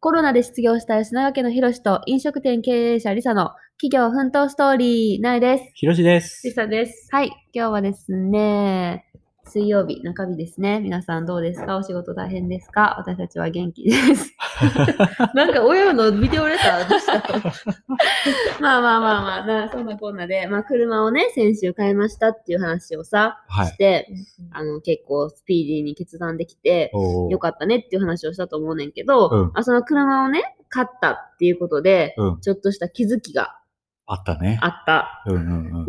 コロナで失業した吉永家のひろしと飲食店経営者リサの企業奮闘ストーリー、なえです。ひろしです。リサです。はい、今日はですね、水曜日、中日ですね。皆さんどうですか？お仕事大変ですか？私たちは元気です。なんか親のビデオレターどうした？の まあまあまあまあ、なそんなこんなで、まあ車をね、先週買いましたっていう話をさ、はいして、あの、結構スピーディーに決断できて、よかったねっていう話をしたと思うねんけど、うんあその車をね、買ったっていうことで、うん。ちょっとした気づきがあったね。あった。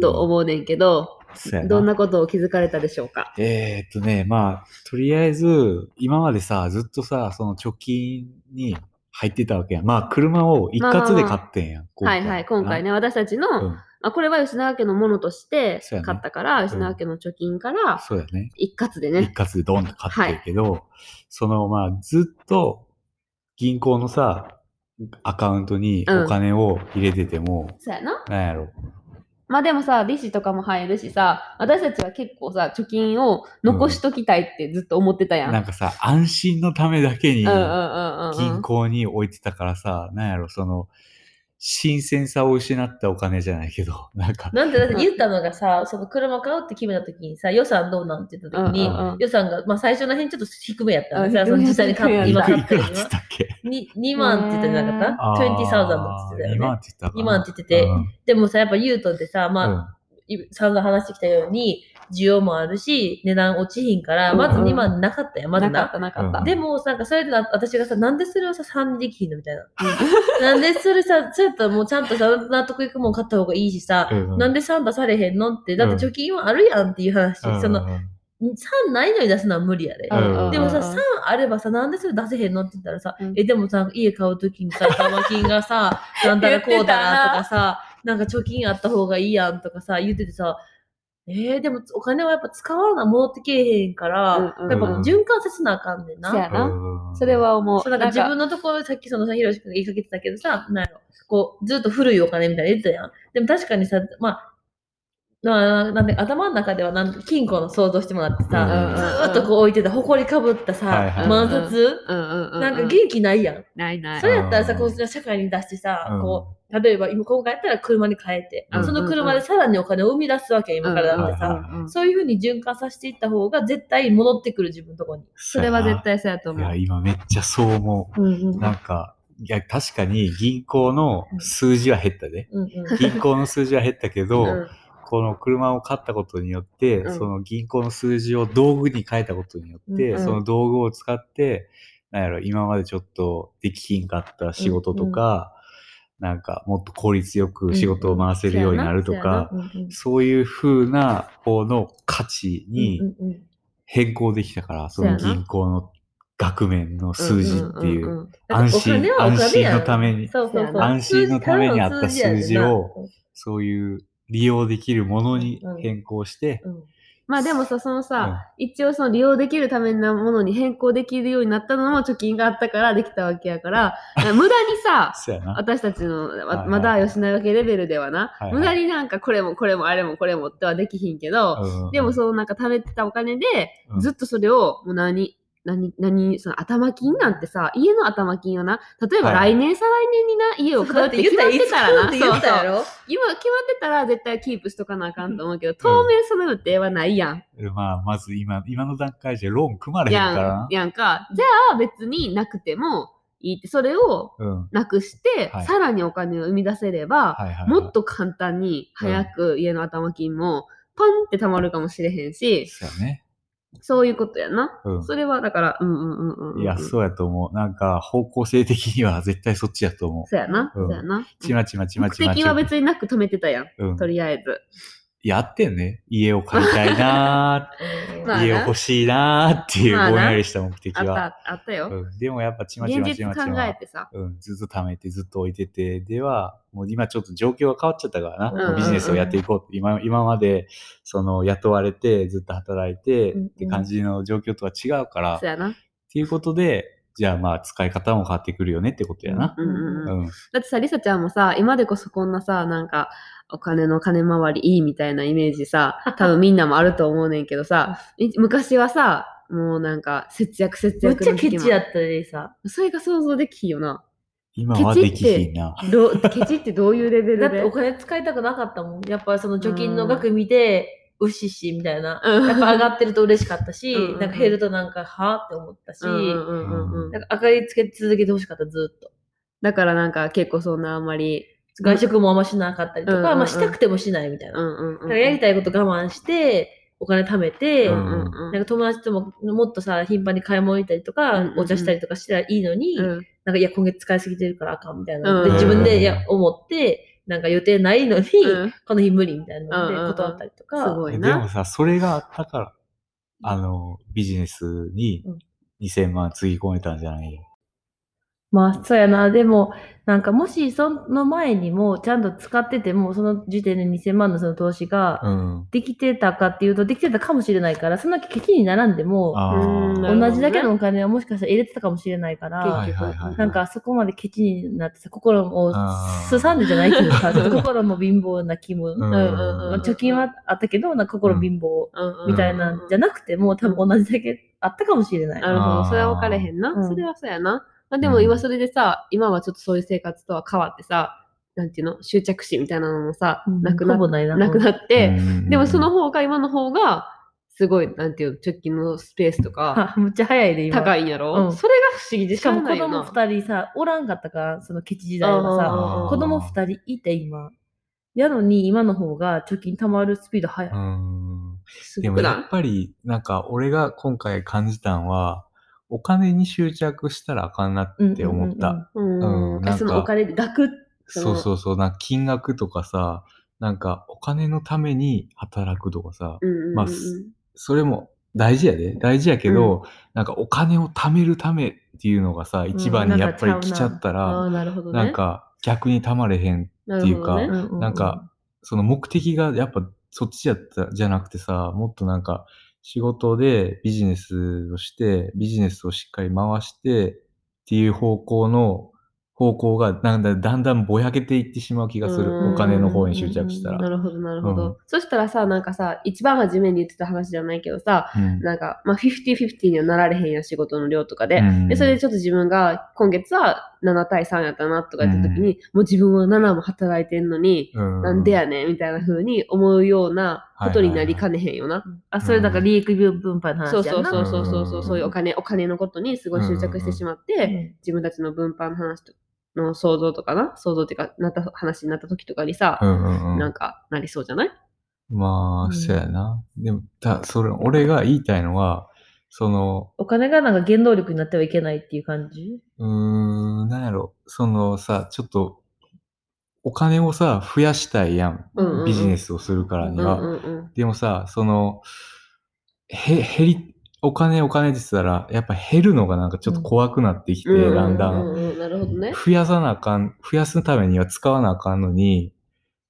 と思うねんけど、どんなことを気づかれたでしょうか？えーっとね、まあ、とりあえず、今までさ、ずっとさ、その貯金に入ってたわけやん。まあ、車を一括で買ってんやん。はいはい、今回ね、私たちの、うん。あこれは吉永家のものとして買ったから、吉永家の貯金からそうやね。一括で一ね。括でドンって買ってるけど、その、まあ、ずっと銀行のさ、アカウントにお金を入れてても、そうやな。なんやろ。まあでもさ、利子とかも入るしさ、私たちは結構さ、貯金を残しときたいってずっと思ってたやん。なんかさ、安心のためだけに。銀行に置いてたからさ、なんやろ、その、新鮮さを失ったお金じゃないけど、なんか、なんでだって言ったのがさ、その車買うって決めた時にさ、予算どうなんって言った時に、うんうんうん。予算が、まあ最初の辺ちょっと低めやったうんのさ、その実際に買って、今買ってるいくらっつったっけ？に2万って言ってなかった？あー ?20,000 って言ってたよ2万ね。って言ったかな。2万って言ってて。でもさ、やっぱ言うとってさ、まあ、うん。い散々話してきたように、需要もあるし、値段落ちひんから、まず2万なかったよ、まずな。なかったなかった。うんでも、なんかそれでな私がさ、なんでそれをさ、3できひんのみたいな。なんでそれさ、そうやったらもうちゃんとさ、納得いくもん買った方がいいしさ、うんなんで3出されへんのって、だって貯金はあるやんっていう話。うんその、3ないのに出すのは無理やで。でもさ、うん3あればさ、なんでそれ出せへんのって言ったらさ、うんえ、でもさ、家買うときにさ、玉金がさ、なんだらこうだなとかさ、なんか貯金あった方がいいやんとかさ、言っててさ、えー、でもお金はやっぱ使わな戻ってけえへんから、うんうんうんやっぱ循環させなあかんねんな。そうやな。うんそれ、は思う。そうなんか自分のところ、さっきそのさ、ひろし君が言いかけてたけどさ、なんやろ、こう、ずっと古いお金みたいなの言ってたやん。でも確かにさ、まあ、まあ、なんで頭の中ではなん金庫の想像してもらってさ、うんずーっとこう置いてた、埃かぶったさ、はいはい万札、うんうんうん。なんか元気ないやん。ないないそ。れやったらさ、うんこう社会に出してさ、うんこう、例えば今今回やったら車に変えて、うんその車でさらにお金を生み出すわけ、今からだってさ、うんうんうんそういうふうに循環させていった方が絶対戻ってくる自分のところに。それは絶対そうやと思ういや、。今めっちゃそう思うんう。なんか、いや、確かに銀行の数字は減ったで。うんうん銀行の数字は減ったけど、うんこの車を買ったことによって、うん。その銀行の数字を道具に変えたことによって、うんその道具を使って、なんやろ、今までちょっとできひんかった仕事とか、なんかもっと効率よく仕事を回せるようになるとか、うんうん。そういう風な方の価値にうんうん変更できたから、その銀行の額面の数字っていう、んんんん。安心安心のために安心のためにあった数字やをそういう利用できるものにうん。変更して、うん。まあでもさ、そのさ、一応その利用できるためのものに変更できるようになったのも貯金があったからできたわけやから、無駄にさ。私たちの、ままだ吉永家レベルではな、はいはい。無駄になんかこれもこれもあれもこれもってはできひんけど、うんでもそのなんか貯めてたお金で、うん。ずっとそれをもう何、何、何、その頭金なんてさ、家の頭金をな、例えばはい来年、再来年にな、家を買うって決まってたらな、そうそうろ今決まってたら絶対キープしとかなあかんと思うけど、当面その予定はないやん。まあ、まず今、今の段階じゃローン組まれへんからな。やんか。じゃあ別になくてもいいって、それをうん。なくして、はいさらにお金を生み出せれば、はいはいはい。もっと簡単に早く家の頭金もパンって貯まるかもしれへんし、そうやね。そういうことやな。うん。それはだから、うんうんうんうんうん。いや、そうやと思う。なんか、方向性的には 絶対そっちやと思う。そうやな。うんそうやな。ちまちまちま目ちまち的は別になく止めてたやん。うん。とりあえず。やってんね。家を買いたいなー ま家を欲しいなーっていうぼんやりした目的は。あった、あったよ。うん、でもやっぱちまち現まちまちま。えてさ。うん、ずっと貯めてずっと置いてて、では、もう今ちょっと状況が変わっちゃったからな。うんうんうんビジネスをやっていこうって、今今まで、その、雇われて、ずっと働いて、うんうんって感じの状況とは違うから、っそうやな。ていうことで、じゃあまあ使い方も変わってくるよねってことやな。うんうんうんうん。だってさ、りさちゃんもさ、今でこそこんなさ、なんか、お金の金回りいいみたいなイメージさ、多分みんなもあると思うねんけどさ、い昔はさ、もうなんか節約節めっちゃ約の時期もケチやったでさ。それが想像できひんよな。今はできひんな。ケチってどういうレベルで？だってお金使いたくなかったもん。やっぱその貯金の額見て、うししみたいな。うんやっぱ上がってると嬉しかったし、うんうんうんなんか減るとなんか、はぁって思ったし、うんうんうんなんか明かりつけ続けてほしかった、ずっと。だからなんか結構そんなあんまり、外食もあんましなかったりとか、うんうんうんまあしたくてもしないみたいな。うんうんうん。だからやりたいこと我慢して、お金貯めて、うんうんうんなんか友達とももっとさ、頻繁に買い物行ったりとか、うんうんうんお茶したりとかしたらいいのに、うんなんかいや、今月使いすぎてるからあかんみたいな。うんで、自分うんでいや思って、なんか予定ないのに、うんこの日無理みたいなので断ったりとか。すごいでな。もさ、それがあったから、あの、ビジネスにうん2000万つぎ込めたんじゃないよ。まあ、そうやな。でも、なんかもしその前にもちゃんと使ってても、その時点で2000万のその投資がうん。できてたかっていうと、できてたかもしれないから、そんなケチに並んでも、あうんあ。同じだけのお金はもしかしたら入れてたかもしれないから、はいはいはい。なんかそこまでケチになってさ、心をあーすさんでじゃないけどさ、ちょっと心も貧乏な気分。うんまあ貯金はあったけど、なんか心貧乏みたいなんじゃなくても、多分同じだけあったかもしれない。なるほど。それは分かれへんな。うんそれはそうやな。まあ、でも今それでさ、今はちょっとそういう生活とは変わってさ、なんていうの、執着心みたいなのもさ、うんなくなないな。なくなって、うんでもその方が今の方が、すごい、なんていうの、直近のスペースとか、あむっちゃ早いで、今。高いんやろ、うんそれが不思議でししかも子。供二人さ、おらんかったから、そのケチ時代はさ、子供二人いて今。やのに、今の方が貯金貯まるスピード速い。うん。すごくない？でもやっぱり、なんか俺が今回感じたんは、お金に執着したらあかんなって思った。うんうんなんか。そのお金で額そうそうそう、な金額とかさ、なんかお金のために働くとかさ、うんうんうんうん。まあそれも大事やで。大事やけど、なんかお金を貯めるためっていうのがさ、一番にやっぱり来ちゃったあら、あ、なるほどね。なんか逆に貯まれへんなっていうかるほどね。ううなんか、その目的がやっぱそっちやったじゃなくてさ、もっとなんか仕事でビジネスをして、ビジネスをしっかり回してっていう方向の方向がなんだだんだんぼやけていってしまう気がすうんる。お金の方に執着したら。なるほど、なるほど。うんそしたらさ、なんかさ、一番初めに言ってた話じゃないけどさ、うんなんか、まあ、50-50にはなられへんやん、仕事の量とかで。うんで、それでちょっと自分が、今月は7対3やったなとか言った時に、もう自分は7も働いてんのに、うん。なんでやねんみたいな風に思うようなことになりかねへんよな。あ、それだから利益分配の話やんな。そうそうそうそうそう。そう、うんそういう。お金、お金のことにすごい執着してしまって、うん自分たちの分配の話との想像とかな、想像っていうか、なった話になった時とかにさ、なんかなりそうじゃない？まあ、うんそうやな。でも、た、それ、俺が言いたいのは、その、お金がなんか原動力になってはいけないっていう感じ？うーん、なんやろ、そのさ、ちょっと、お金をさ、増やしたいやん。うんうんうんビジネスをするからには。うんうんうんでもさ、その、へ、減り、お金お金って言ってたら、やっぱ減るのがなんかちょっと怖くなってきて、うんだんだん。うんうんうんなるほどね。増やさなあかん、増やすためには使わなあかんのに、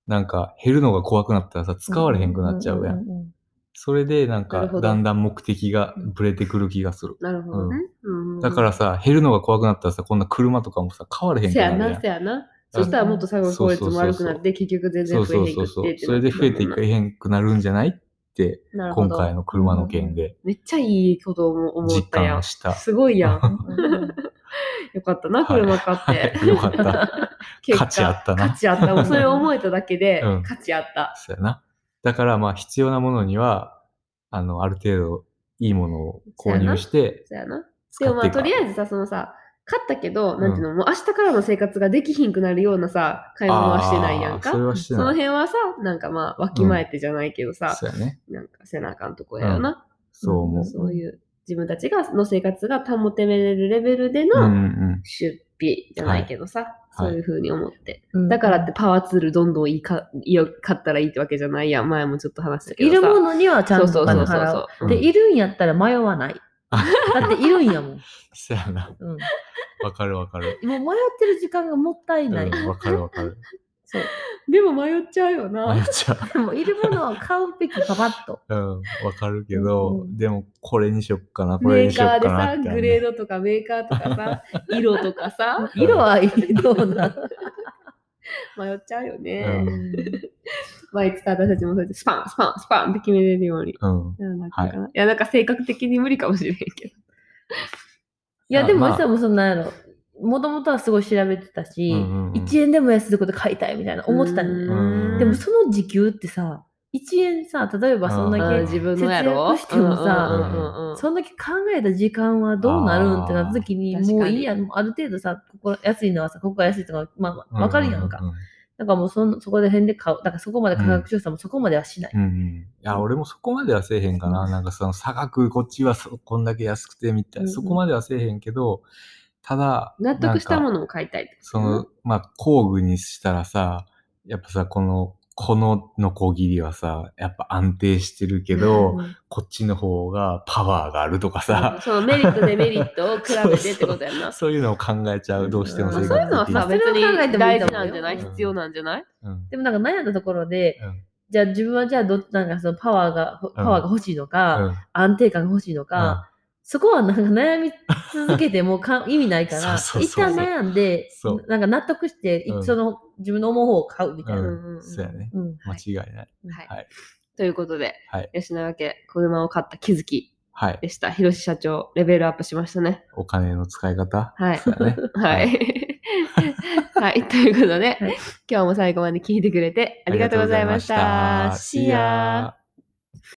なんか減るのが怖くなったらさ、使われへんくなっちゃうやんんそれでなんかだんだん目的がブレてくる気がする。なるほどね。うんうんだからさ、減るのが怖くなったらさ、こんな車とかもさ、買われへんくせやな、せ。やな。そしたらもっと最後の効率も悪くなって、結局全然増えへんくってそうそうそう。ってそれで増えていくかへんくなるんじゃないって、今回の車の件でめっちゃいいことを思実ったやん。感した。すごいやん。よかったな、車買って。はいよかった。価値あったな価値あった。それを思えただけでうん価値あった。そうやな。だからまあ必要なものには、あの、ある程度いいものを購入して、そうやな。でもまあとりあえずさ、そのさ、買ったけど、なんていうの、もう明日からの生活ができひんくなるようなさ、買い物はしてないやんか。それはしてその。辺はさ、なんかまあ、わきまえてじゃないけどさ、そうやね。なんかせなあかんとこやよな。そう思う。そういう自分たちがの生活が保てれるレベルでうんうのん出費じゃないけどさ、はいそういうふうに思って。うんだからってパワーツールどんどんいいかいいよ買ったらいいってわけじゃないやん。前もちょっと話したけいどさ。るものにはちゃんとそうそうそう払そうう。で、うんいるんやったら迷わない。だっているんやもん。そうやな。うん。わかるわかる。もう迷ってる時間がもったいうんない。わかるわかる。そう。でも迷っちゃうよな。迷っちゃう。でも、いるものは買うべき、パパッと。うん、わかるけど、うんでもこれにしよっかな、こメれにしよーカーでさ、っかなってあるね。グレードとかメーカーとかさ、色とかさ、色はいいどうな。迷っちゃうようね。んまあ、いつか私たちもそうやってスパン、スパン、スパンって決めれるように。うん。なんかないや、なんか性格的に無理かもしれへんけど。いや、でも、まあさ、もそんなんやろ。もともとはすごい調べてたし、うんうんうん1円でも安いこと買いたいみたいな思ってたのね。うんでもその時給ってさ、1円さ、例えばそんだうんけ自分のやろ？節約してもさうんうんうんうんそんだけ考えた時間はどうなるんってなった時に、もういいや、もうある程度さ、ここ安いのはさ、ここが安いとか、まあ、わかるやんか。ううだからもうそんそこで辺で買う。だからそこまで価格調査もそこまではしない。うんうん。いや、俺もそこまではせえへんかな。なんかその差額、こっちはそこんだけ安くてみたいな、うんうんそこまではせえへんけど、ただ、納得したもののを買いたいその、まあ、工具にしたらさ、やっぱさ、この、このノコギリはさ、やっぱ安定してるけど、うんこっちの方がパワーがあるとかうん。さ、そのメリット、デメリットを比べてってことやんな。そういうのを考えちゃう、どうしてもんまあ、生そういうのはさ。別に大事なんじゃない？うん。必要なんじゃない？うん。でもなんか悩んだところで、うん。じゃあ自分はじゃあど、なんかそのパワーが、パワーが欲しいのか、うん。安定感が欲しいのか、そこはなんか悩み続けてもか意味ないから、そうそうそう一旦悩んでなんか納得して、うんその自分の思う方を買うみたいな。ううんん、そうやね。うん間違いない。はいはい。ということで、はい。吉永家、車を買った気づきはい。でした。広志社長、レベルアップしましたね。お金の使い方？はいね。はい。はい。ということで、はい今日も最後まで聞いてくれてありがとうございました。あり